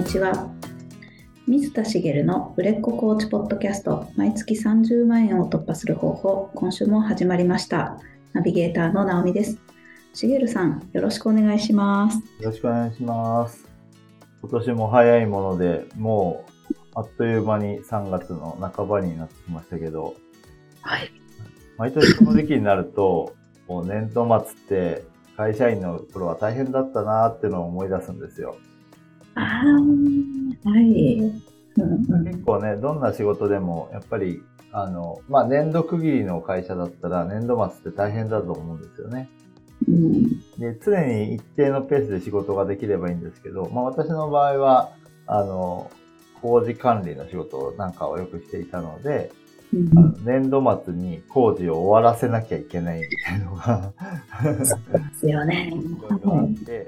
にちは。水田茂の売れっ子コーチポッドキャスト、毎月30万円を突破する方法、今週も始まりました。ナビゲーターの直美です。茂さん、よろしくお願いします。よろしくお願いします。今年も早いもので、もう、あっという間に3月の半ばになってきましたけど、はい。毎年この時期になると、もう年度末って、会社員の頃は大変だったなーっていうのを思い出すんですよ。ああ、はい。結構ね、どんな仕事でも、やっぱり、あの、まあ、年度区切りの会社だったら、年度末って大変だと思うんですよね。うんで、常に一定のペースで仕事ができればいいんですけど、まあ私の場合は、あの、工事管理の仕事なんかをよくしていたので、うんあの年度末に工事を終わらせなきゃいけないみたいなのがですよね。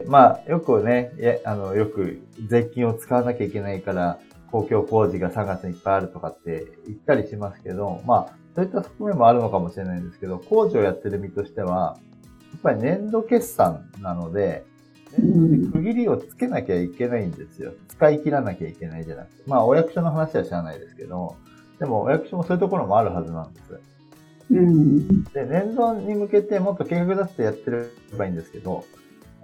まあよくね、いやあの、よく税金を使わなきゃいけないから、公共工事が3月にいっぱいあるとかって言ったりしますけど、まあ、そういった側面もあるのかもしれないんですけど、工事をやってる身としては、やっぱり年度決算なので、年度で区切りをつけなきゃいけないんですよ。使い切らなきゃいけないじゃなくて。まあ、お役所の話は知らないですけど、でもお役所もそういうところもあるはずなんです。うん。で、年度に向けてもっと計画立ててやってればいいんですけど、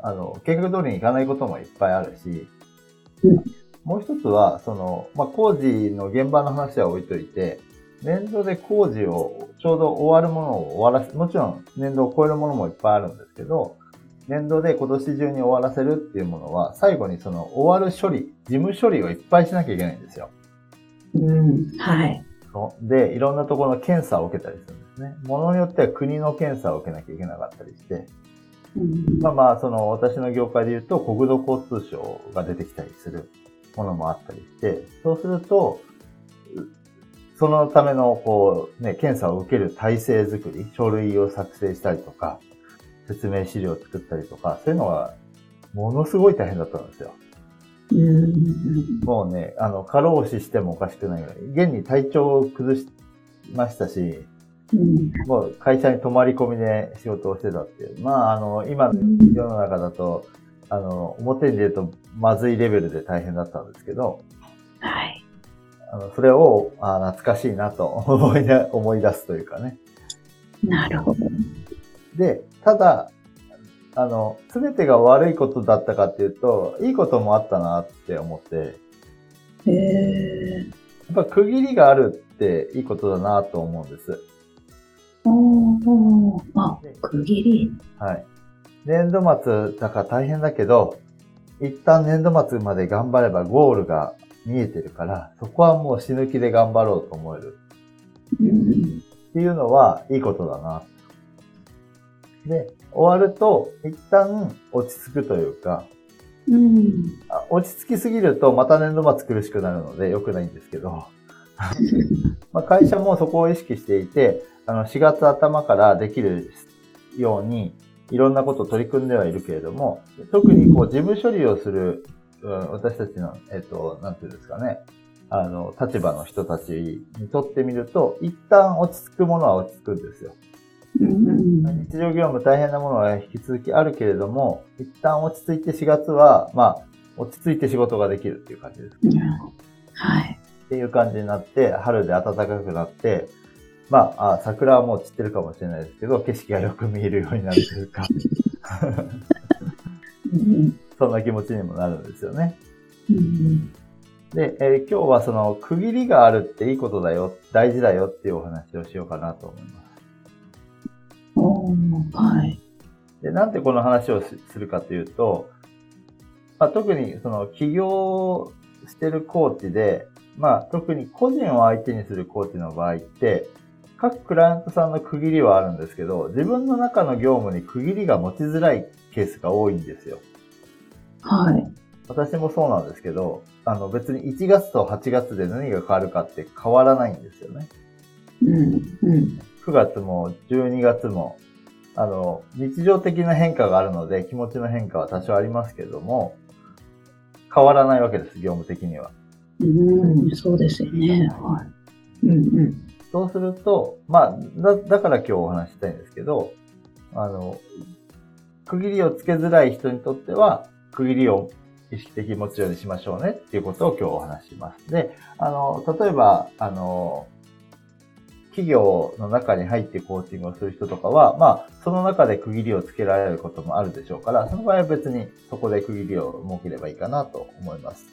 あの、計画通りにいかないこともいっぱいあるしうん、もう一つは、その、まあ、工事の現場の話は置いといて、年度で工事をちょうど終わるものを終わらせ、もちろん年度を超えるものもいっぱいあるんですけど、年度で今年中に終わらせるっていうものは、最後にその終わる処理、事務処理をいっぱいしなきゃいけないんですよ。うん。はい。で、いろんなところの検査を受けたりするんですね。ものによっては国の検査を受けなきゃいけなかったりして、うんまあまあ、その私の業界で言うと国土交通省が出てきたりするものもあったりして、そうすると、うそのための、こう、ね、検査を受ける体制づくり、書類を作成したりとか、説明資料を作ったりとか、そういうのが、ものすごい大変だったんですよ。うん。もうね、あの、過労死してもおかしくないぐらい。現に体調を崩しましたし、うん。もう会社に泊まり込みで仕事をしてたっていう。まあ、あの、今の世の中だと、あの、表に出るとまずいレベルで大変だったんですけど、はい。あの、それを、あ懐かしいなと 思い出、思い出すというかね。なるほど。で、ただ、あの、すべてが悪いことだったかっていうと、いいこともあったなって思って、へえ。やっぱ区切りがあるっていいことだなと思うんです。おー。あ、区切り。はい。年度末だから大変だけど、一旦年度末まで頑張ればゴールが見えてるから、そこはもう死ぬ気で頑張ろうと思えるうん。っていうのはいいことだな。で、終わると一旦落ち着くというか、うん。あ落ち着きすぎるとまた年度末苦しくなるので良くないんですけど、まあ会社もそこを意識していて、あの4月頭からできるようにいろんなことを取り組んではいるけれども、特にこう事務処理をする、うん私たちの、えっと、なんていうんですかね、あの、立場の人たちにとってみると、一旦落ち着くものは落ち着くんですよ。うん。日常業務大変なものは引き続きあるけれども、一旦落ち着いて4月は、まあ、落ち着いて仕事ができるっていう感じです。はい。っていう感じになって、春で暖かくなって、まあ、あ桜はもう散ってるかもしれないですけど、景色がよく見えるようになるというか、うん。そんな気持ちにもなるんですよね。うん。で、えー今日はその区切りがあるっていいことだよ、大事だよっていうお話をしようかなと思います。はい。で、なんでこの話をしするかというと、まあ、特にその起業してるコーチで、まあ特に個人を相手にするコーチの場合って、各クライアントさんの区切りはあるんですけど、自分の中の業務に区切りが持ちづらいケースが多いんですよ。はい。私もそうなんですけど、あの別に1月と8月で何が変わるかって変わらないんですよね。うん。うん。9月も12月も、あの、日常的な変化があるので気持ちの変化は多少ありますけれども、変わらないわけです、業務的には。うん。そうですよね。はい。うん。うん。そうすると、まあ、だ、だから今日お話ししたいんですけど、あの、区切りをつけづらい人にとっては、区切りを意識的に持つようにしましょうねっていうことを今日お話します。で、あの、例えば、あの、企業の中に入ってコーチングをする人とかは、まあ、その中で区切りをつけられることもあるでしょうから、その場合は別にそこで区切りを設ければいいかなと思います。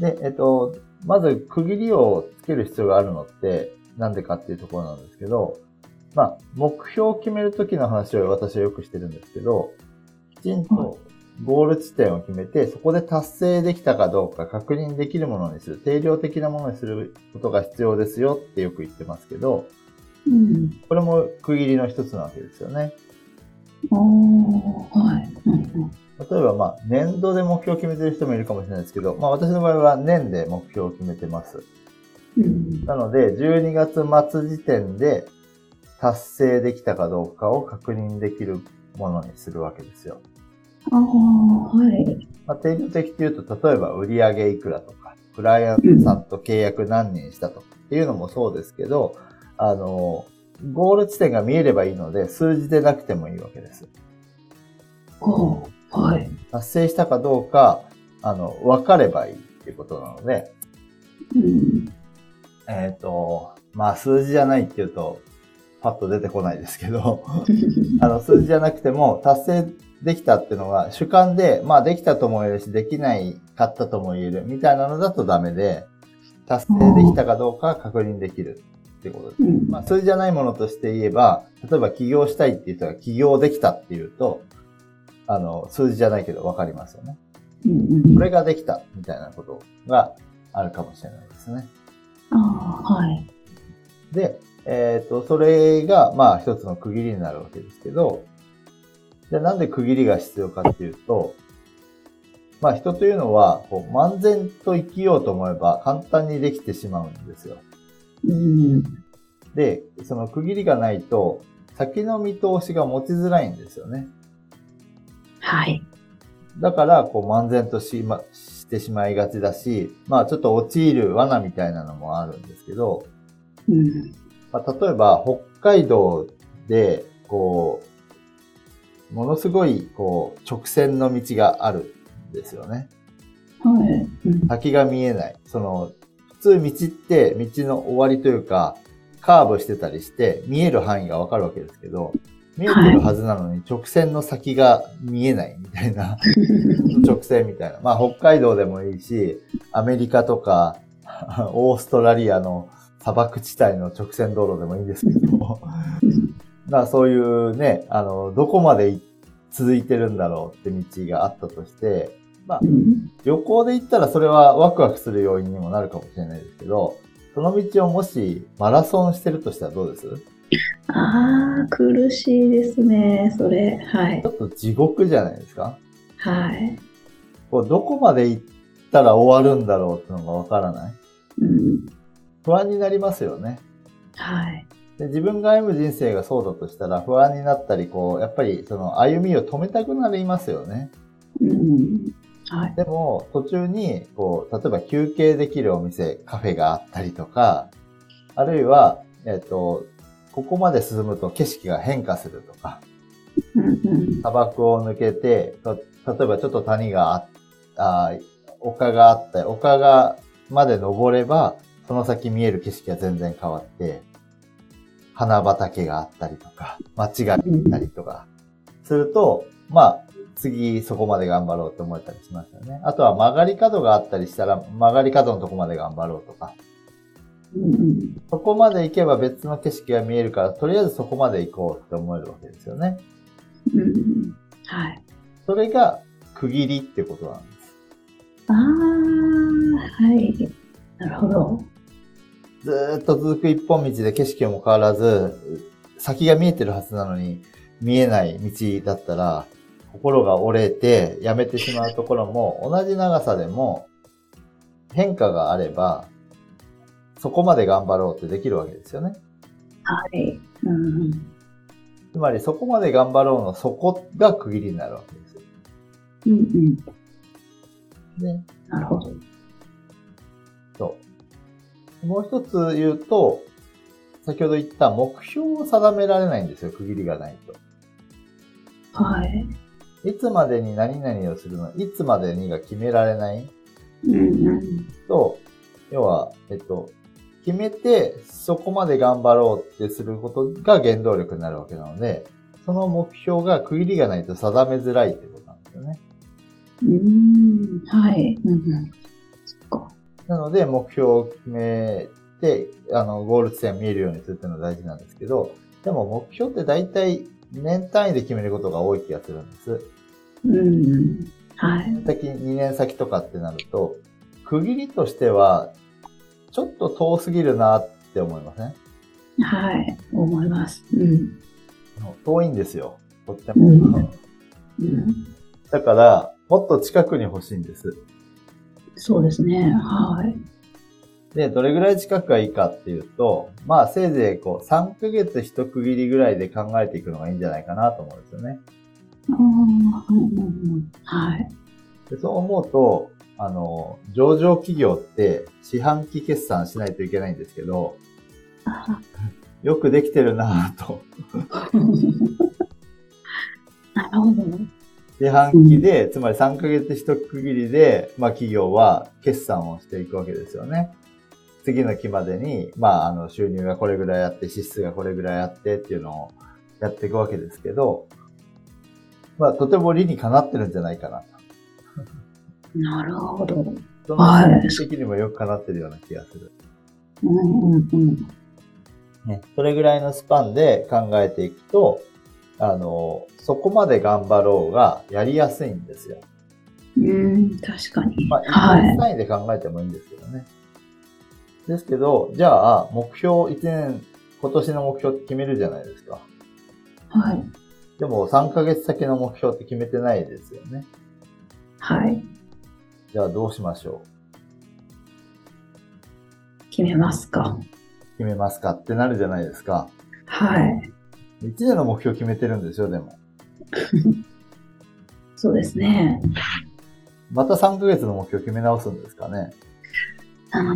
で、えっと、まず区切りをつける必要があるのって、なんでかっていうところなんですけど、まあ、目標を決めるときの話を私はよくしてるんですけど、きちんとゴール地点を決めて、そこで達成できたかどうか確認できるものにする、定量的なものにすることが必要ですよってよく言ってますけど、うん、これも区切りの一つなわけですよね。はい。例えば、まあ、年度で目標を決めてる人もいるかもしれないですけど、まあ、私の場合は年で目標を決めてます。うん、なので、12月末時点で達成できたかどうかを確認できるものにするわけですよ。ああ、はい。まあ、定量的っていうと、例えば売上いくらとか、クライアントさんと契約何人したとかっていうのもそうですけど、あの、ゴール地点が見えればいいので、数字でなくてもいいわけです。はい。達成したかどうか、あの、分かればいいっていうことなので、うん、えっ、ー、と、まあ数字じゃないっていうと、パッと出てこないですけど、あの、数字じゃなくても、達成できたっていうのが主観で、まあできたとも言えるし、できないかったとも言えるみたいなのだとダメで、達成できたかどうか確認できるってことです。まあ数字じゃないものとして言えば、例えば起業したいっていう人が起業できたっていうと、あの、数字じゃないけど分かりますよね。これができたみたいなことがあるかもしれないですね。ああ、はい。で、えっ、ー、と、それが、まあ一つの区切りになるわけですけど、じゃあなんで区切りが必要かっていうと、まあ人というのは、こう、漫然と生きようと思えば簡単にできてしまうんですよ。うん、で、その区切りがないと、先の見通しが持ちづらいんですよね。はい。だから、こう、漫然とし,、ま、してしまいがちだし、まあ、ちょっと陥る罠みたいなのもあるんですけど、うん、まあ、例えば、北海道で、こう、ものすごい、こう、直線の道があるんですよね。はい。うん、先が見えない。その、普通道って道の終わりというか、カーブしてたりして、見える範囲がわかるわけですけど、見えてるはずなのに直線の先が見えないみたいな、直線みたいな。まあ北海道でもいいし、アメリカとか、オーストラリアの砂漠地帯の直線道路でもいいんですけど、まあそういうね、あの、どこまで続いてるんだろうって道があったとして、まあ、旅行で行ったらそれはワクワクする要因にもなるかもしれないですけど、その道をもしマラソンしてるとしたらどうです？ああ、苦しいですね、それ。はい。ちょっと地獄じゃないですか？はい。こうどこまで行ったら終わるんだろうってのがわからない？うん。不安になりますよね。はい。で自分が歩む人生がそうだとしたら不安になったり、こう、やっぱりその歩みを止めたくなりますよね。うん。はい。でも、途中に、こう、例えば休憩できるお店、カフェがあったりとか、あるいは、えっ、と、ここまで進むと景色が変化するとか、砂漠を抜けて、例えばちょっと谷がああ、丘があったり、丘がまで登れば、その先見える景色が全然変わって、花畑があったりとか、街が見えたりとか、すると、まあ、次そこまで頑張ろうって思えたりしますよね。あとは曲がり角があったりしたら、曲がり角のとこまで頑張ろうとか。そこまで行けば別の景色が見えるから、とりあえずそこまで行こうって思えるわけですよね。うん、はい。それが区切りってことなんです。ああ、はい。なるほど。ずっと続く一本道で景色も変わらず、先が見えてるはずなのに見えない道だったら、心が折れてやめてしまうところも同じ長さでも変化があれば、そこまで頑張ろうってできるわけですよね。はい。うん、つまりそこまで頑張ろうのそこが区切りになるわけですよ。うんうん。ね。なるほど。そう。もう一つ言うと、先ほど言った目標を定められないんですよ、区切りがないと。はい。いつまでに何々をするの、いつまでにが決められない？うんうん。と、要は、えっと、決めて、そこまで頑張ろうってすることが原動力になるわけなので、その目標が区切りがないと定めづらいってことなんですよね。うん。はい。うん。なので、目標を決めて、あの、ゴール地点を見えるようにするっていうのが大事なんですけど、でも目標って大体年単位で決めることが多い気がするんです。うん。はい。先、2年先とかってなると、区切りとしては、ちょっと遠すぎるなって思いません？はい。思います。うん。遠いんですよ。とっても。うんうん。だから、もっと近くに欲しいんです。そうですね。はい。で、どれぐらい近くがいいかっていうと、まあ、せいぜいこう、3ヶ月一区切りぐらいで考えていくのがいいんじゃないかなと思うんですよね。ああ、うんうんうん。はい。でそう思うと、あの、上場企業って四半期決算しないといけないんですけど、あよくできてるなぁと。なるほど。四半期で、つまり3ヶ月一区切りで、まあ企業は決算をしていくわけですよね。次の期までに、まああの収入がこれぐらいあって、支出がこれぐらいあってっていうのをやっていくわけですけど、まあとても理にかなってるんじゃないかな。なるほど。そはいの的にもよくかなってるような気がする。うんうんうん。ね、それぐらいのスパンで考えていくと、あの、そこまで頑張ろうがやりやすいんですよ。うん、確かに。まあ、はい1年単位で考えてもいいんですけどね。ですけど、じゃあ、目標1年、今年の目標って決めるじゃないですか。はい。でも、3ヶ月先の目標って決めてないですよね。はい。じゃあ、どうしましょ決めますか。う決めますかってなるじゃないですか。はい。1年の目標決めてるんですよ、でも。そうですね。また3ヶ月の目標決め直すんですかね。あの、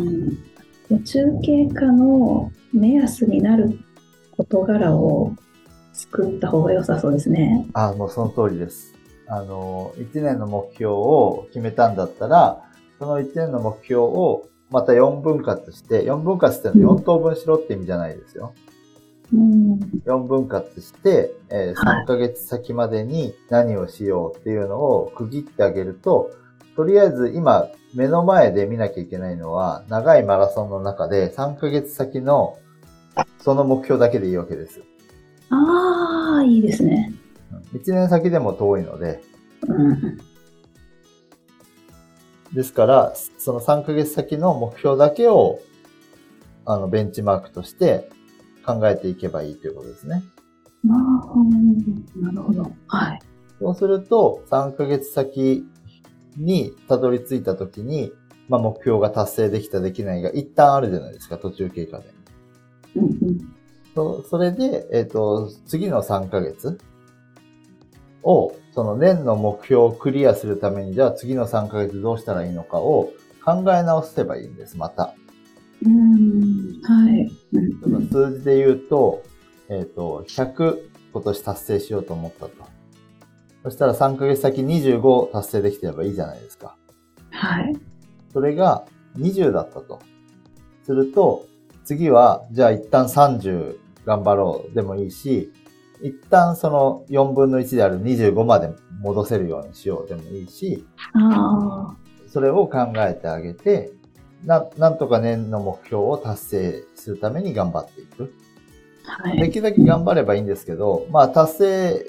途中経過の目安になる事柄を作った方が良さそうですね。あ、もうその通りです。あの、1年の目標を決めたんだったら、その1年の目標をまた4分割して、4分割ってのは4等分しろって意味じゃないですよ。うん。4分割して、えーはい3ヶ月先までに何をしようっていうのを区切ってあげると、とりあえず今目の前で見なきゃいけないのは、長いマラソンの中で3ヶ月先のその目標だけでいいわけです。ああ、いいですね。1年先でも遠いので、うん。ですから、その3ヶ月先の目標だけを、あの、ベンチマークとして考えていけばいいということですね。なるほど。はい。そうすると、3ヶ月先にたどり着いたときに、まあ、目標が達成できたできないが一旦あるじゃないですか、途中経過で。うんうん。そそれで、えっ、と、次の3ヶ月を、その年の目標をクリアするために、じゃあ次の3ヶ月どうしたらいいのかを考え直せばいいんです、また。うん。はい。数字で言うと、えっ、と、100今年達成しようと思ったと。そしたら3ヶ月先25達成できてればいいじゃないですか。はい。それが20だったと。すると、次は、じゃあ一旦30頑張ろうでもいいし、一旦その4分の1である25まで戻せるようにしようでもいいし、あそれを考えてあげて、な、なんとか年の目標を達成するために頑張っていく。あ、はい。できるだけ頑張ればいいんですけど、まあ達成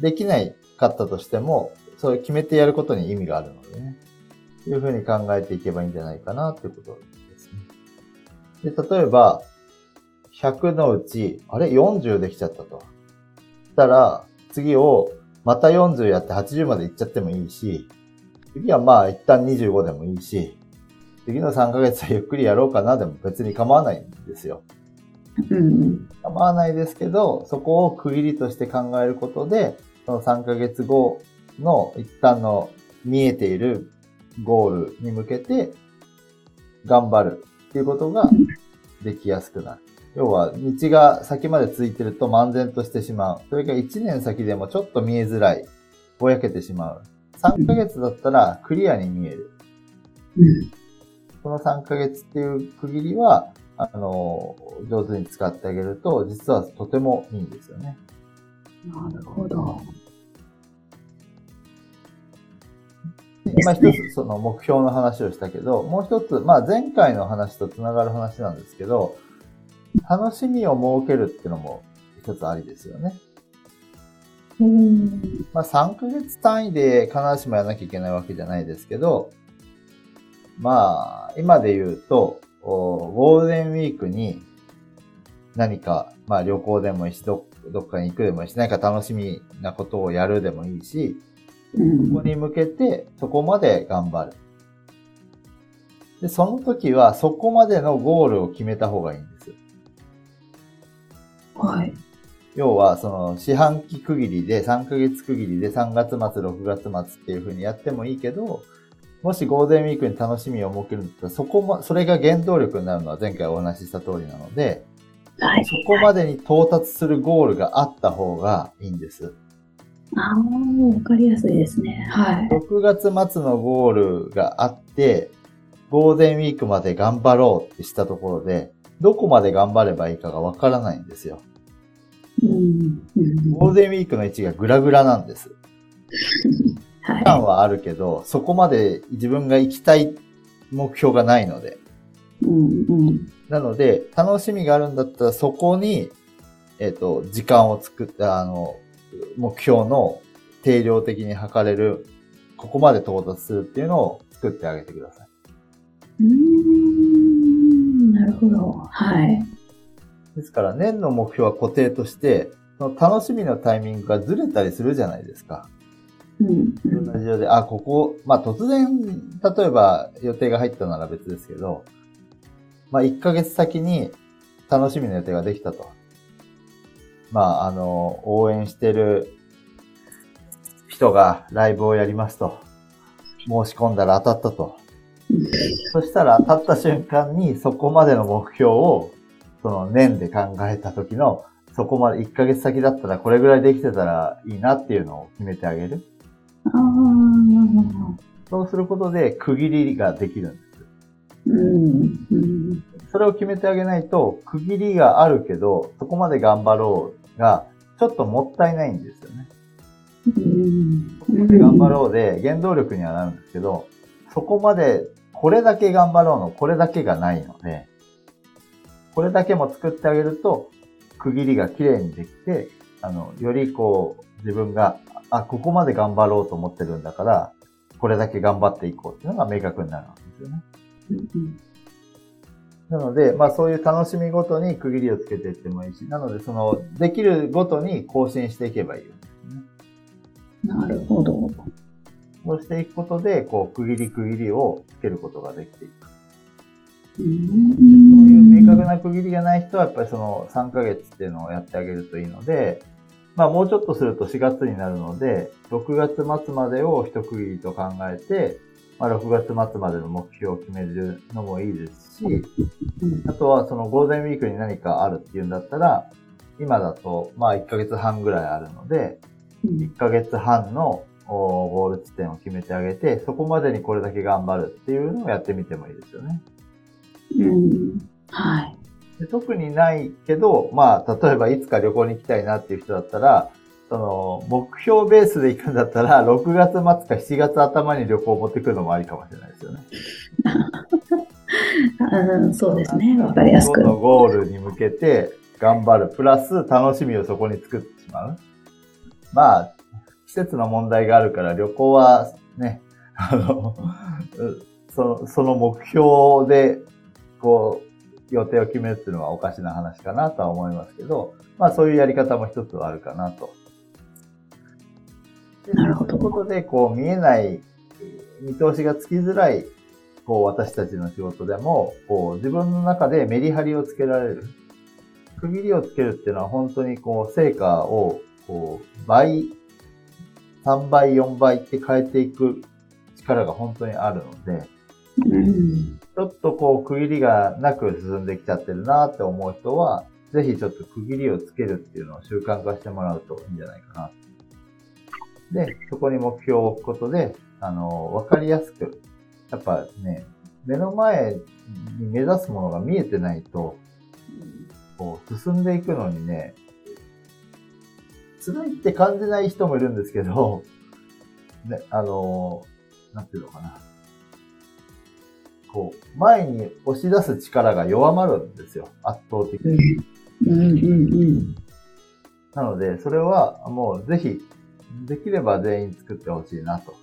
できないかったとしても、それ決めてやることに意味があるのでね。いうふうに考えていけばいいんじゃないかなっていうことですね。で、例えば、100のうち、あれ ?40 できちゃったと。したら、次をまた40やって80まで行っちゃってもいいし、次はまあ一旦25でもいいし、次の3ヶ月はゆっくりやろうかなでも別に構わないんですよ。うん。構わないですけど、そこを区切りとして考えることで、その3ヶ月後の一旦の見えているゴールに向けて頑張るっていうことができやすくなる。要は、道が先までついてると漫然としてしまう。それが1年先でもちょっと見えづらいぼやけてしまう。3ヶ月だったらクリアに見える。うん。この3ヶ月っていう区切りは、あの、上手に使ってあげると、実はとてもいいんですよね。なるほど。まあ一つその目標の話をしたけど、もう一つ、まあ前回の話とつながる話なんですけど、楽しみを設けるってのも一つありですよね。うん。まあ3ヶ月単位で必ずしもやらなきゃいけないわけじゃないですけど、まあ今で言うと、おゴールデンウィークに何か、まあ旅行でもいいし、どどっかに行くでもいいし、何か楽しみなことをやるでもいいし、うんそこに向けてそこまで頑張る。で、その時はそこまでのゴールを決めた方がいいんです。はい。要は、その四半期区切りで3ヶ月区切りで3月末、6月末っていう風にやってもいいけど、もしゴールデンウィークに楽しみを設けるんだったら、そこも、それが原動力になるのは前回お話しした通りなので、はい。そこまでに到達するゴールがあった方がいいんです。ああ、わかりやすいですね。はい。6月末のゴールがあって、ゴールデンウィークまで頑張ろうってしたところで、どこまで頑張ればいいかがわからないんですよ。うん。うんゴールデンウィークの位置がグラグラなんです。はあるけど、そこまで自分が行きたい目標がないので。い。うん。うん。なので、楽しみがあるんだったらそこに、えっ、と、時間を作った、あの、目標の定量的に測れる、ここまで到達するっていうのを作ってあげてください。うーん。なるほど。はい。ですから、年の目標は固定として、その楽しみのタイミングがずれたりするじゃないですか。うん。うん同じようで、あ、ここ、まあ突然、例えば予定が入ったなら別ですけど、まあ1ヶ月先に楽しみの予定ができたと。まああの、応援してる人がライブをやりますと。申し込んだら当たったと。そしたら当たった瞬間にそこまでの目標を、その年で考えた時の、そこまで1ヶ月先だったらこれぐらいできてたらいいなっていうのを決めてあげる。そうすることで区切りができるんです。うん。うん。それを決めてあげないと、区切りがあるけど、そこまで頑張ろうが、ちょっともったいないんですよね。うん。そこまで頑張ろうで、原動力にはなるんですけど、そこまで、これだけ頑張ろうの、これだけがないので、これだけも作ってあげると、区切りが綺麗にできて、あの、よりこう、自分が、あ、ここまで頑張ろうと思ってるんだから、これだけ頑張っていこうっていうのが明確になるわけですよね。うん。なので、まあそういう楽しみごとに区切りをつけていってもいいし、なのでその、できるごとに更新していけばいいよ。なるほど。そうしていくことで、こう、区切り区切りをつけることができていく。う。そういうん明確な区切りがない人は、やっぱりその3ヶ月っていうのをやってあげるといいので、まあもうちょっとすると4月になるので、6月末までを一区切りと考えて、まあ6月末までの目標を決めるのもいいですし、うんあとはそのゴールデンウィークに何かあるっていうんだったら、今だとまあ1ヶ月半ぐらいあるので、うん1ヶ月半のおゴール地点を決めてあげて、そこまでにこれだけ頑張るっていうのをやってみてもいいですよね。うん。はい。で特にないけど、まあ、例えばいつか旅行に行きたいなっていう人だったら、その、目標ベースで行くんだったら、6月末か7月頭に旅行を持ってくるのもありかもしれないですよね。うん、そうですね。わかりやすく。のゴールに向けて頑張る。プラス楽しみをそこに作ってしまう。まあ、季節の問題があるから旅行はね、あの、う そのその目標で、こう、予定を決めるっていうのはおかしな話かなとは思いますけど、まあそういうやり方も一つはあるかなと。でなるほどそういうことで、こう見えない、見通しがつきづらい、こう私たちの仕事でも、こう自分の中でメリハリをつけられる。区切りをつけるっていうのは本当にこう成果を、こう倍、3倍、4倍って変えていく力が本当にあるので、うん。ちょっとこう区切りがなく進んできちゃってるなって思う人は、ぜひちょっと区切りをつけるっていうのを習慣化してもらうといいんじゃないかな。で、そこに目標を置くことで、あの、わかりやすく、やっぱね、目の前に目指すものが見えてないと、こう、進んでいくのにね、辛いって感じない人もいるんですけど、ね、あの、なんていうのかな。こう、前に押し出す力が弱まるんですよ。圧倒的に。うんうんうん。なので、それはもうぜひ、できれば全員作ってほしいなと。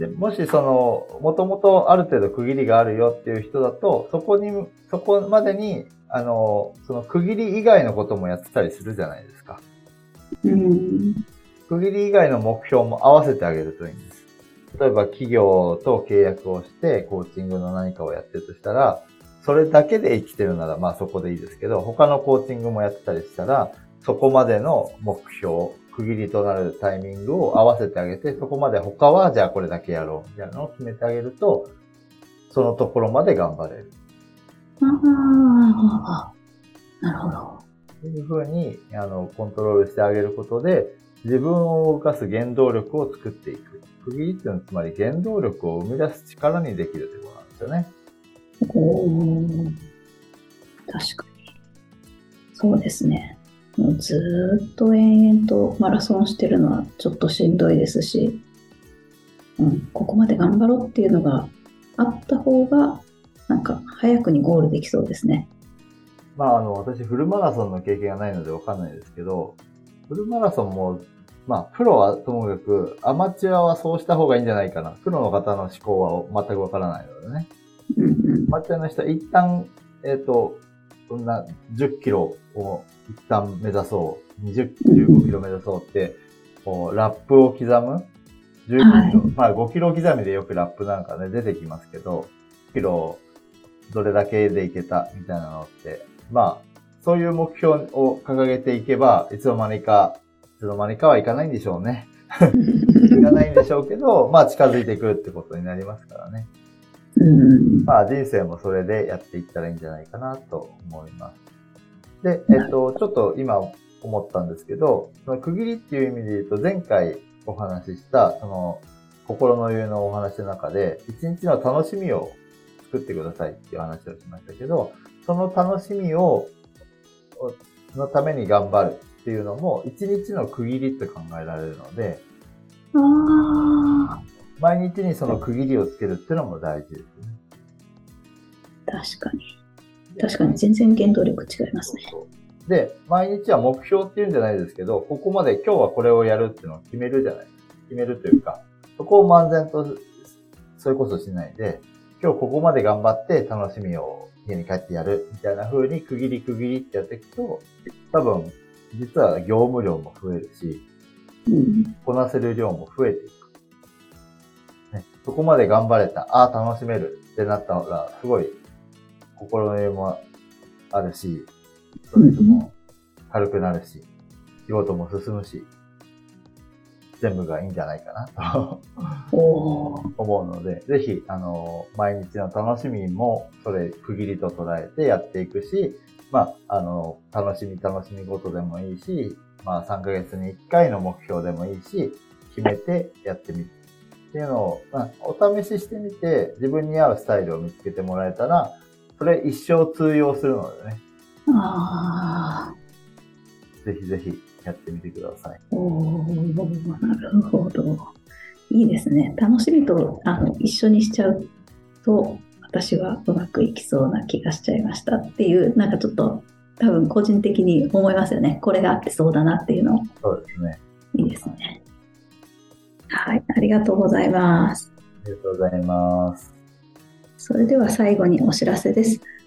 で、もしその、もともとある程度区切りがあるよっていう人だと、そこに、そこまでに、あの、その区切り以外のこともやってたりするじゃないですか。うん。区切り以外の目標も合わせてあげるといいんです。例えば企業と契約をして、コーチングの何かをやってるとしたら、それだけで生きてるなら、まあそこでいいですけど、他のコーチングもやってたりしたら、そこまでの目標、区切りとなるタイミングを合わせてあげて、そこまで他はじゃあこれだけやろうみたいなのを決めてあげると、そのところまで頑張れる。ああ、なるほど。というふうに、あの、コントロールしてあげることで、自分を動かす原動力を作っていく。区切りっていうのはつまり原動力を生み出す力にできるということなんですよね。おー確かに。そうですね。もうずーっと延々とマラソンしてるのはちょっとしんどいですし、うん、ここまで頑張ろうっていうのがあった方が、なんか早くにゴールできそうですね。まあ、あの、私、フルマラソンの経験がないのでわかんないですけど、フルマラソンも、まあ、プロはともかく、アマチュアはそうした方がいいんじゃないかな。プロの方の思考は全くわからないのでね。アマチュアの人は一旦、えっ、と、そんな10キロを一旦目指そう。20、15キロ目指そうって、こう、ラップを刻む ?15 キロ、はいまあ5キロ刻みでよくラップなんかね、出てきますけど、キロどれだけでいけたみたいなのって、まあ、そういう目標を掲げていけば、いつの間にか、いつの間にかはいかないんでしょうね。いかないんでしょうけど、まあ近づいてくるってことになりますからね。うんまあ人生もそれでやっていったらいいんじゃないかなと思います。で、えっと、ちょっと今思ったんですけど、その区切りっていう意味で言うと、前回お話しした、その、心の余裕のお話の中で、一日の楽しみを作ってくださいっていう話をしましたけど、その楽しみを、のために頑張るっていうのも、一日の区切りって考えられるので、あ毎日にその区切りをつけるっていうのも大事ですね。あ、確かに。確かに全然原動力違いますね。で、毎日は目標っていうんじゃないですけど、ここまで今日はこれをやるっていうのを決めるじゃない決めるというか、そこを漫然と、それこそしないで、今日ここまで頑張って楽しみを家に帰ってやるみたいな風に区切り区切りってやっていくと、多分、実は業務量も増えるし、こなせる量も増えていく。ね、そこまで頑張れた、ああ、楽しめるってなったら、すごい心の余裕もあるし、ストレスも軽くなるし、仕事も進むし、全部がいいんじゃないかなと。思うので、ぜひ、あの、毎日の楽しみも、それ、区切りと捉えてやっていくし、まあ、あの、楽しみ楽しみごとでもいいし、まあ、3ヶ月に1回の目標でもいいし、決めてやってみる。っていうのを、まあ、お試ししてみて、自分に合うスタイルを見つけてもらえたら、それ一生通用するのでね、ああ、ぜひぜひやってみてください。おーなるほど。いいですね。楽しみとあの一緒にしちゃうと、私はうまくいきそうな気がしちゃいましたっていう、なんかちょっと多分個人的に思いますよね。これがあってそうだなっていうの。そうですね。いいですね。はい、ありがとうございます。ありがとうございます。それでは最後にお知らせです。